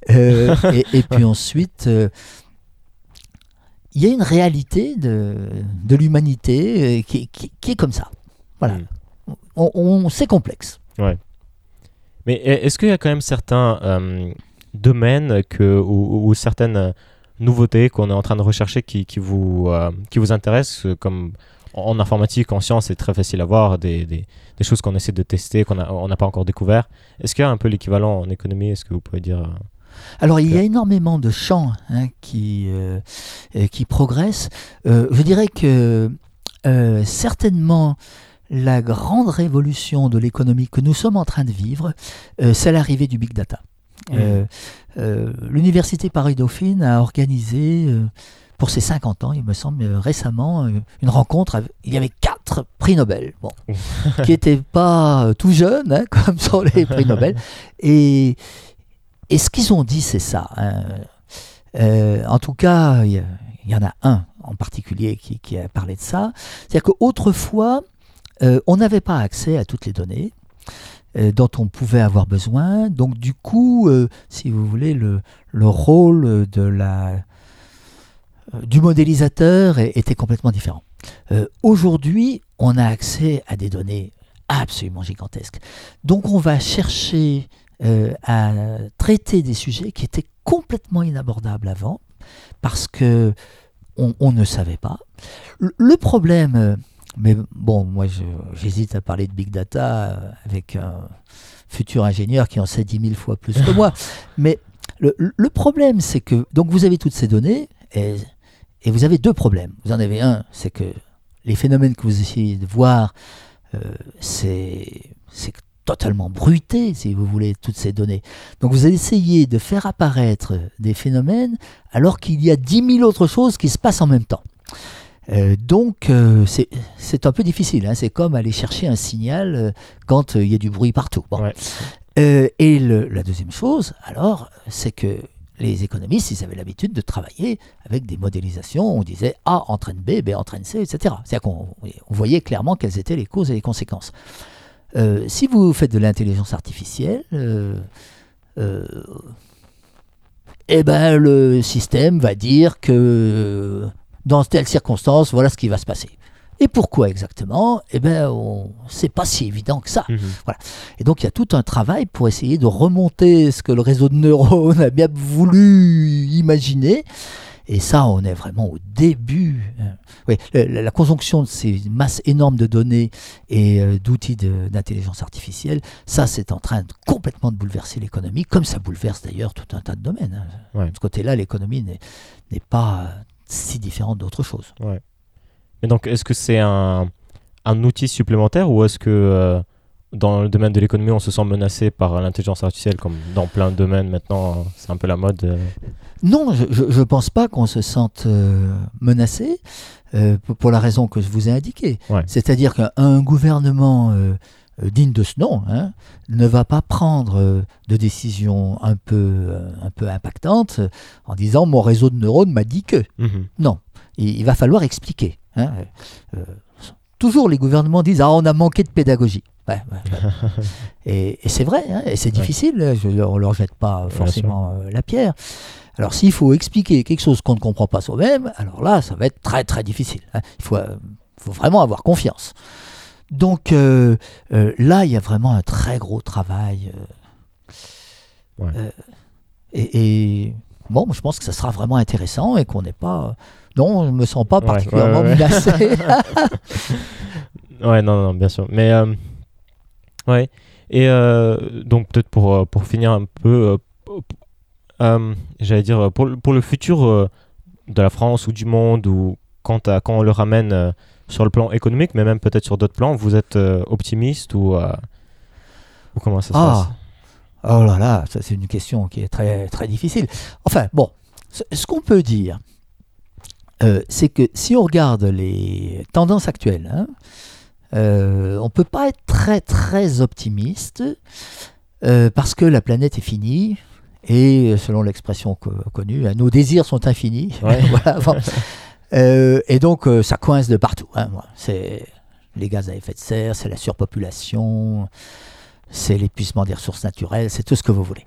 euh, et, et puis ensuite. euh, il y a une réalité de, de l'humanité euh, qui, qui- qui est comme ça. Voilà. Mm. On, on- c'est complexe. Mais e- est-ce qu'il y a quand même certains euh, domaines que, ou, ou certaines nouveautés qu'on est en train de rechercher qui, qui vous, qui vous intéressent comme en informatique, en sciences, c'est très facile à voir, des, des, des choses qu'on essaie de tester, qu'on a- on n'a pas encore découvert. Est-ce qu'il y a un peu l'équivalent en économie? Est-ce que vous pouvez dire euh, Alors, il y a énormément de champs hein, qui, euh, qui progressent. Euh, je dirais que euh, certainement la grande révolution de l'économie que nous sommes en train de vivre, c'est l'arrivée du big data. L'université Paris-Dauphine a organisé pour ses 50 ans, il me semble, euh, récemment, euh, une rencontre. avec- il y avait quatre prix Nobel, bon, qui n'étaient pas euh, tout jeunes, hein, comme sont les prix Nobel. Et, et ce qu'ils ont dit, c'est ça. hein. Euh, en tout cas, il y, en a un en particulier qui, qui a parlé de ça. C'est-à-dire qu'autrefois, euh, on n'avait pas accès à toutes les données dont on pouvait avoir besoin. Donc du coup, euh, si vous voulez, le, le rôle de la, du modélisateur était complètement différent. Euh, Aujourd'hui, on a accès à des données absolument gigantesques. Donc on va chercher euh, à traiter des sujets qui étaient complètement inabordables avant, parce que on, on ne savait pas. Le, problème, euh, mais bon, moi j'hésite à parler de big data euh, avec un futur ingénieur qui en sait 10 000 fois plus que moi, mais le, le problème c'est que, donc vous avez toutes ces données, et, et vous avez deux problèmes. Vous en avez un, c'est que les phénomènes que vous essayez de voir, euh, c'est totalement bruité, si vous voulez, toutes ces données. Donc vous essayez de faire apparaître des phénomènes alors qu'il y a 10 000 autres choses qui se passent en même temps. Euh, donc euh, c'est un peu difficile, hein. c'est comme aller chercher un signal euh, quand euh, il y a du bruit partout. Bon. Ouais. Et le- la deuxième chose, alors, c'est que les économistes, ils avaient l'habitude de travailler avec des modélisations. On disait A entraîne B, B entraîne C, etc. C'est-à-dire qu'on on voyait clairement quelles étaient les causes et les conséquences. Euh, si vous faites de l'intelligence artificielle, euh, euh, eh ben, le système va dire que dans telle circonstance, voilà ce qui va se passer. Et pourquoi exactement? Eh bien, c'est pas si évident que ça. Mhm. Et donc, il y a tout un travail pour essayer de remonter ce que le réseau de neurones a bien voulu imaginer. Et ça, on est vraiment au début. hein. Oui, la, conjonction de ces masses énormes de données et euh, d'outils d'intelligence artificielle, ça, c'est en train de complètement de bouleverser l'économie, comme ça bouleverse d'ailleurs tout un tas de domaines. hein. Ouais. De ce côté-là, l'économie n'est pas euh, si différente d'autre chose. Mais donc, est-ce que c'est un, un outil supplémentaire ou est-ce que euh, dans le domaine de l'économie, on se sent menacé par l'intelligence artificielle comme dans plein de domaines maintenant C'est un peu la mode. euh. Non, je ne pense pas qu'on se sente euh, menacé pour, la raison que je vous ai indiquée. Ouais. C'est-à-dire qu'un gouvernement digne de ce nom hein, ne va pas prendre de décisions un peu, un peu impactantes euh, en disant mon réseau de neurones m'a dit que. Mhm. Non, il, il va falloir expliquer. Hein. Euh, toujours les gouvernements disent ah on a manqué de pédagogie. Ouais, ouais, ouais. et et c'est vrai, hein, et c'est difficile. hein, Je, on leur jette pas forcément euh, la pierre. Alors s'il faut expliquer quelque chose qu'on ne comprend pas soi-même, alors là ça va être très très difficile. hein. Il faut, euh, faut vraiment avoir confiance. Donc euh, euh, là il y a vraiment un très gros travail. euh, euh, et, et bon, je pense que ça sera vraiment intéressant et qu'on n'est pas. Non, je ne me sens pas particulièrement ouais, ouais. menacé. Ouais, non, non, bien sûr. Mais, euh, ouais. Et euh, donc, peut-être pour, euh, pour finir un peu, euh, j'allais dire, pour, le- pour le futur de la France ou du monde, ou quand, à- quand on le ramène sur le plan économique, mais même peut-être sur d'autres plans, vous êtes optimiste ou, ou comment ça se Ah, oh là là, ça c'est une question qui est très, très difficile. Enfin, bon, ce, ce qu'on peut dire, euh, c'est que si on regarde les tendances actuelles, hein, euh, on ne peut pas être très, très optimiste euh, parce que la planète est finie. Et selon l'expression co- connue, hein, nos désirs sont infinis. Ouais. Voilà, bon. Et donc, ça coince de partout. hein. C'est les gaz à effet de serre, c'est la surpopulation, c'est l'épuisement des ressources naturelles, c'est tout ce que vous voulez.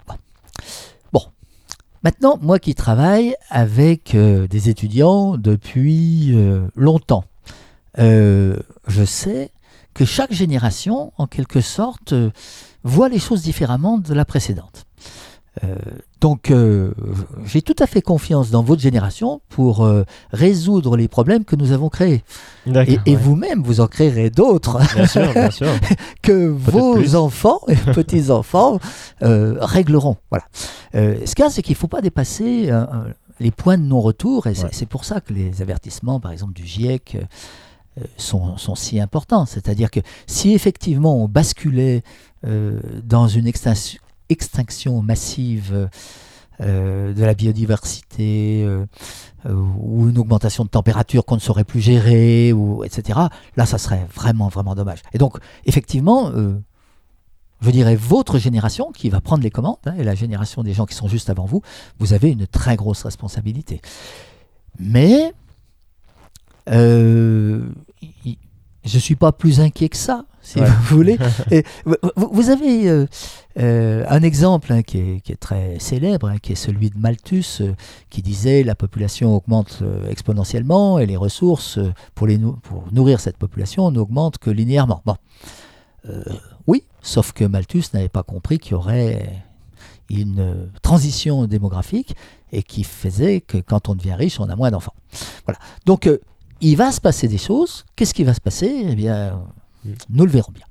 Maintenant, moi qui travaille avec euh, des étudiants depuis euh, longtemps, euh, je sais que chaque génération, en quelque sorte, voit les choses différemment de la précédente. Euh, donc, euh, j'ai tout à fait confiance dans votre génération pour euh, résoudre les problèmes que nous avons créés. Et, vous-même, vous en créerez d'autres Bien sûr, bien sûr. que vos plus. enfants et petits-enfants régleront. Voilà. Ce qu'il y a, c'est qu'il ne faut pas dépasser les points de non-retour, et c'est Ouais. pour ça que les avertissements, par exemple, du GIEC sont, sont si importants. C'est-à-dire que si effectivement on basculait euh, dans une extinction, extinction massive euh, de la biodiversité, euh, ou une augmentation de température qu'on ne saurait plus gérer, ou, etc., là, ça serait vraiment, vraiment dommage. Et donc, effectivement, euh, je dirais votre génération qui va prendre les commandes, hein, et la génération des gens qui sont juste avant vous, vous avez une très grosse responsabilité. Mais je ne suis pas plus inquiet que ça, si Ouais. vous voulez. Et vous, avez euh, euh, un exemple hein, qui, est, qui est très célèbre, hein, qui est celui de Malthus, euh, qui disait la population augmente exponentiellement et les ressources pour, les nou- pour nourrir cette population n'augmentent que linéairement. Bon. Oui, sauf que Malthus n'avait pas compris qu'il y aurait une transition démographique et qui faisait que quand on devient riche, on a moins d'enfants. Voilà. Donc, il va se passer des choses. Qu'est-ce qui va se passer? Eh bien, Mm. nous le verrons bien.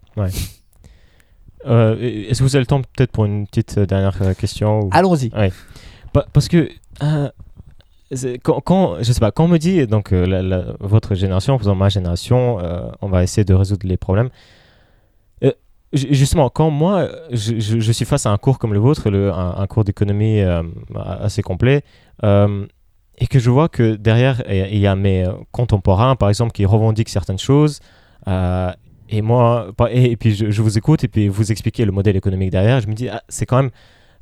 Euh, Est-ce que vous avez le temps peut-être pour une petite euh, dernière euh, question ou- Allons-y. Pa- Parce que euh, quand, quand- je sais pas, quand on me dit donc la- la- votre génération, faisant ma génération, on va essayer de résoudre les problèmes. Ju- justement, quand moi je, je- je suis face à un cours comme le vôtre, le- un, un cours d'économie assez complet, et que je vois que derrière il y a- il y a mes contemporains, par exemple, qui revendiquent certaines choses. euh, et moi, et, puis je, vous écoute et puis vous expliquez le modèle économique derrière. Je me dis, ah, c'est quand même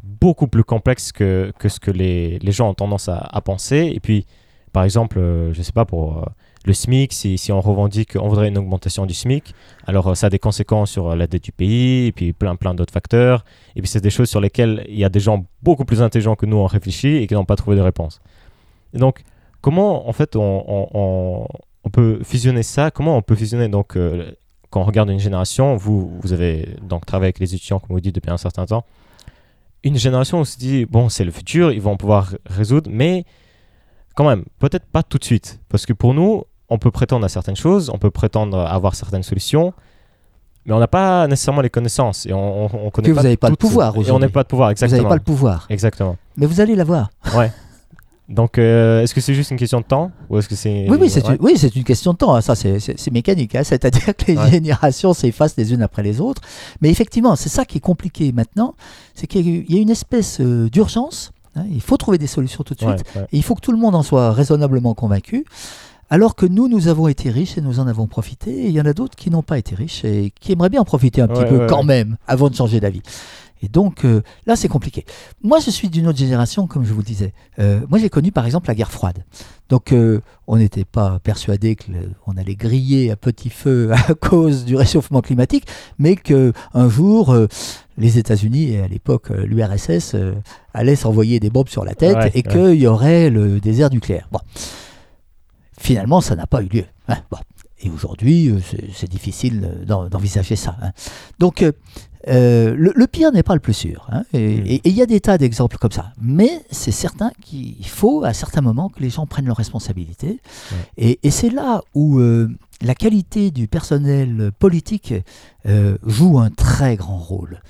beaucoup plus complexe que, que ce que les, les gens ont tendance à, penser. Et puis, par exemple, euh, je sais pas, pour euh, le SMIC, si, si on revendique qu'on voudrait une augmentation du SMIC, alors euh, ça a des conséquences sur euh, la dette du pays, et puis plein, plein d'autres facteurs. Et puis c'est des choses sur lesquelles il y a des gens beaucoup plus intelligents que nous ont réfléchi et qui n'ont pas trouvé de réponse. Donc, comment en fait on, on- on- on peut fusionner ça? Comment on peut fusionner donc quand on regarde une génération, vous, vous avez donc travaillé avec les étudiants, comme vous dites, depuis un certain temps. Une génération, on se dit, bon, c'est le futur, ils vont pouvoir résoudre, mais quand même, peut-être pas tout de suite. Parce que pour nous, on peut prétendre à certaines choses, on peut prétendre avoir certaines solutions, mais on n'a pas nécessairement les connaissances. Et on, on, on connaît Que vous pas n'avez pas le pouvoir Et on n'a pas de pouvoir, Vous exactement. n'avez pas le pouvoir. Exactement. Mais vous allez l'avoir. Ouais. Donc, euh, est-ce que c'est juste une question de temps ou est-ce que c'est Oui, oui, c'est Ouais. une, oui, c'est une question de temps. hein. Ça, c'est- mécanique. hein. C'est-à-dire que les Ouais. générations s'effacent les unes après les autres. Mais effectivement, c'est ça qui est compliqué maintenant. C'est qu'il y a une espèce euh, d'urgence. hein. Il faut trouver des solutions tout de suite. Ouais, ouais. Et il faut que tout le monde en soit raisonnablement convaincu. Alors que nous, nous avons été riches et nous en avons profité. Et il y en a d'autres qui n'ont pas été riches et qui aimeraient bien en profiter un petit peu quand même avant de changer d'avis. Et donc euh, là, c'est compliqué. Moi, je suis d'une autre génération, comme je vous le disais. Euh, moi, j'ai connu par exemple la guerre froide. Donc, euh, on n'était pas persuadé qu'on allait griller à petit feu à cause du réchauffement climatique, mais que un jour, les États-Unis et à l'époque l'URSS allaient s'envoyer des bombes sur la tête Ouais, et qu'il y aurait le désert nucléaire. Bon, finalement, ça n'a pas eu lieu. hein. Bon. Et aujourd'hui, c'est- difficile d'en- d'envisager ça. hein. Donc, euh, le, le pire n'est pas le plus sûr. hein. Et Mm. et- il y a des tas d'exemples comme ça. Mais c'est certain qu'il faut à certains moments que les gens prennent leurs responsabilités. Et, et c'est là où euh, la qualité du personnel politique euh, joue un très grand rôle.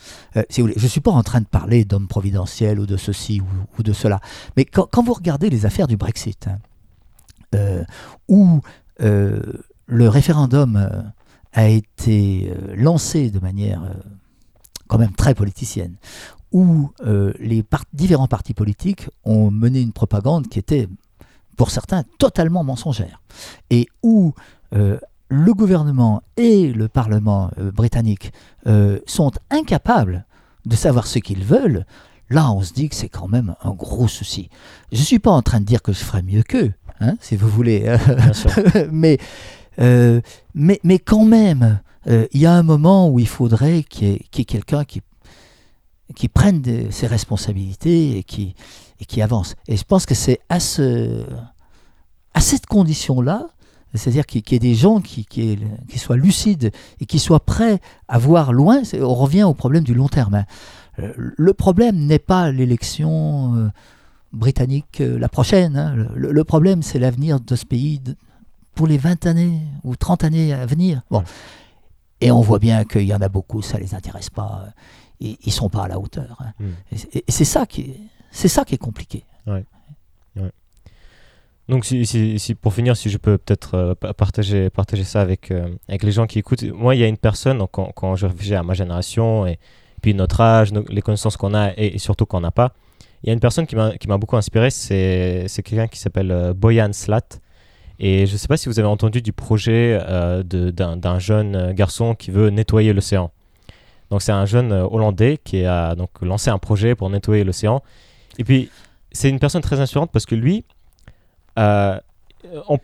Si vous voulez, je ne suis pas en train de parler d'hommes providentiels ou de ceci ou, ou de cela. Mais quand, quand vous regardez les affaires du Brexit, hein, où le référendum a été lancé de manière quand même très politicienne, où euh, les différents partis politiques ont mené une propagande qui était, pour certains, totalement mensongère, et où euh, le gouvernement et le Parlement euh, britannique sont incapables de savoir ce qu'ils veulent, là on se dit que c'est quand même un gros souci. Je ne suis pas en train de dire que je ferais mieux qu'eux, hein, si vous voulez, mais, mais, mais quand même, euh, il y a un moment où il faudrait qu'il y ait, quelqu'un qui, prenne ses responsabilités et qui, avance. Et je pense que c'est à, ce, à cette condition-là, c'est-à-dire qu'il y ait des gens qui, soient lucides et qui soient prêts à voir loin, on revient au problème du long terme. hein. Euh, Le problème n'est pas l'élection euh, britannique la prochaine. hein. Le, problème, c'est l'avenir de ce pays pour les 20 années ou 30 années à venir. Et on voit bien qu'il y en a beaucoup, ça les intéresse pas. euh, Ils ne sont pas à la hauteur. hein. Mm. Et c'est- ça, qui est- c'est ça qui est compliqué. Donc, si, si- si- pour finir, si je peux peut-être euh, pa- partager, partager ça avec, euh, avec les gens qui écoutent. Moi, il y a une personne, donc, quand, quand je réfléchis à ma génération, et puis notre âge, nos- les connaissances qu'on a, et, et surtout qu'on n'a pas, il y a une personne qui m'a qui m'a beaucoup inspiré, c'est c'est quelqu'un qui s'appelle euh, Boyan Slat. Et je ne sais pas si vous avez entendu du projet euh, d'un jeune euh, garçon qui veut nettoyer l'océan. Donc, c'est un jeune euh, Hollandais qui a donc lancé un projet pour nettoyer l'océan. Et puis, c'est une personne très inspirante parce que lui, euh,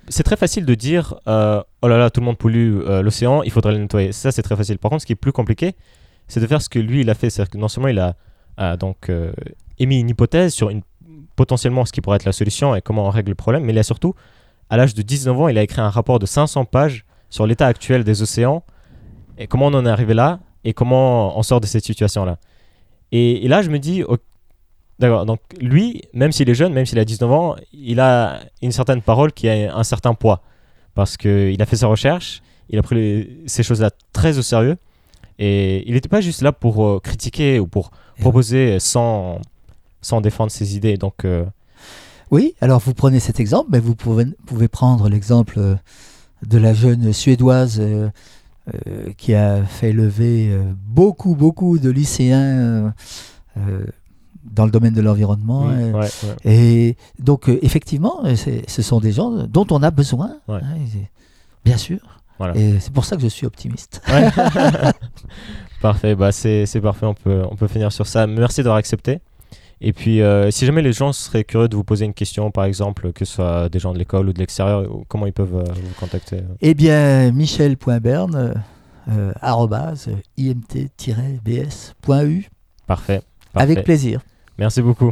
c'est très facile de dire oh là là, tout le monde pollue l'océan, il faudrait le nettoyer. Ça, c'est très facile. Par contre, ce qui est plus compliqué, c'est de faire ce que lui, il a fait. C'est-à-dire que non seulement il a donc émis une hypothèse sur une, potentiellement ce qui pourrait être la solution et comment on règle le problème, mais il a surtout, à l'âge de 19 ans, il a écrit un rapport de 500 pages sur l'état actuel des océans et comment on en est arrivé là et comment on sort de cette situation-là. Et, et là, je me dis, D'accord, donc lui, même s'il est jeune, même s'il a 19 ans, il a une certaine parole qui a un certain poids. Parce qu'il a fait sa recherche, il a pris les- ces choses-là très au sérieux. Et il n'était pas juste là pour euh, critiquer ou pour proposer sans, sans défendre ses idées. Donc, euh, Oui, alors vous prenez cet exemple, mais vous pouvez, pouvez prendre l'exemple euh, de la jeune Suédoise euh, euh, qui a fait lever beaucoup, beaucoup de lycéens euh, dans le domaine de l'environnement. ouais, ouais. Et donc, effectivement, ce sont des gens dont on a besoin, Ouais. hein, bien sûr. Voilà. Et c'est pour ça que je suis optimiste. Parfait, bah c'est c'est parfait, on peut, on peut finir sur ça. Merci d'avoir accepté. Et puis, euh, si jamais les gens seraient curieux de vous poser une question, par exemple, que ce soit des gens de l'école ou de l'extérieur, comment ils peuvent euh, vous contacter Eh bien, michel.berne, euh, euh, arrobase, imt-bs.eu. Parfait. Avec Parfait. plaisir. Merci beaucoup.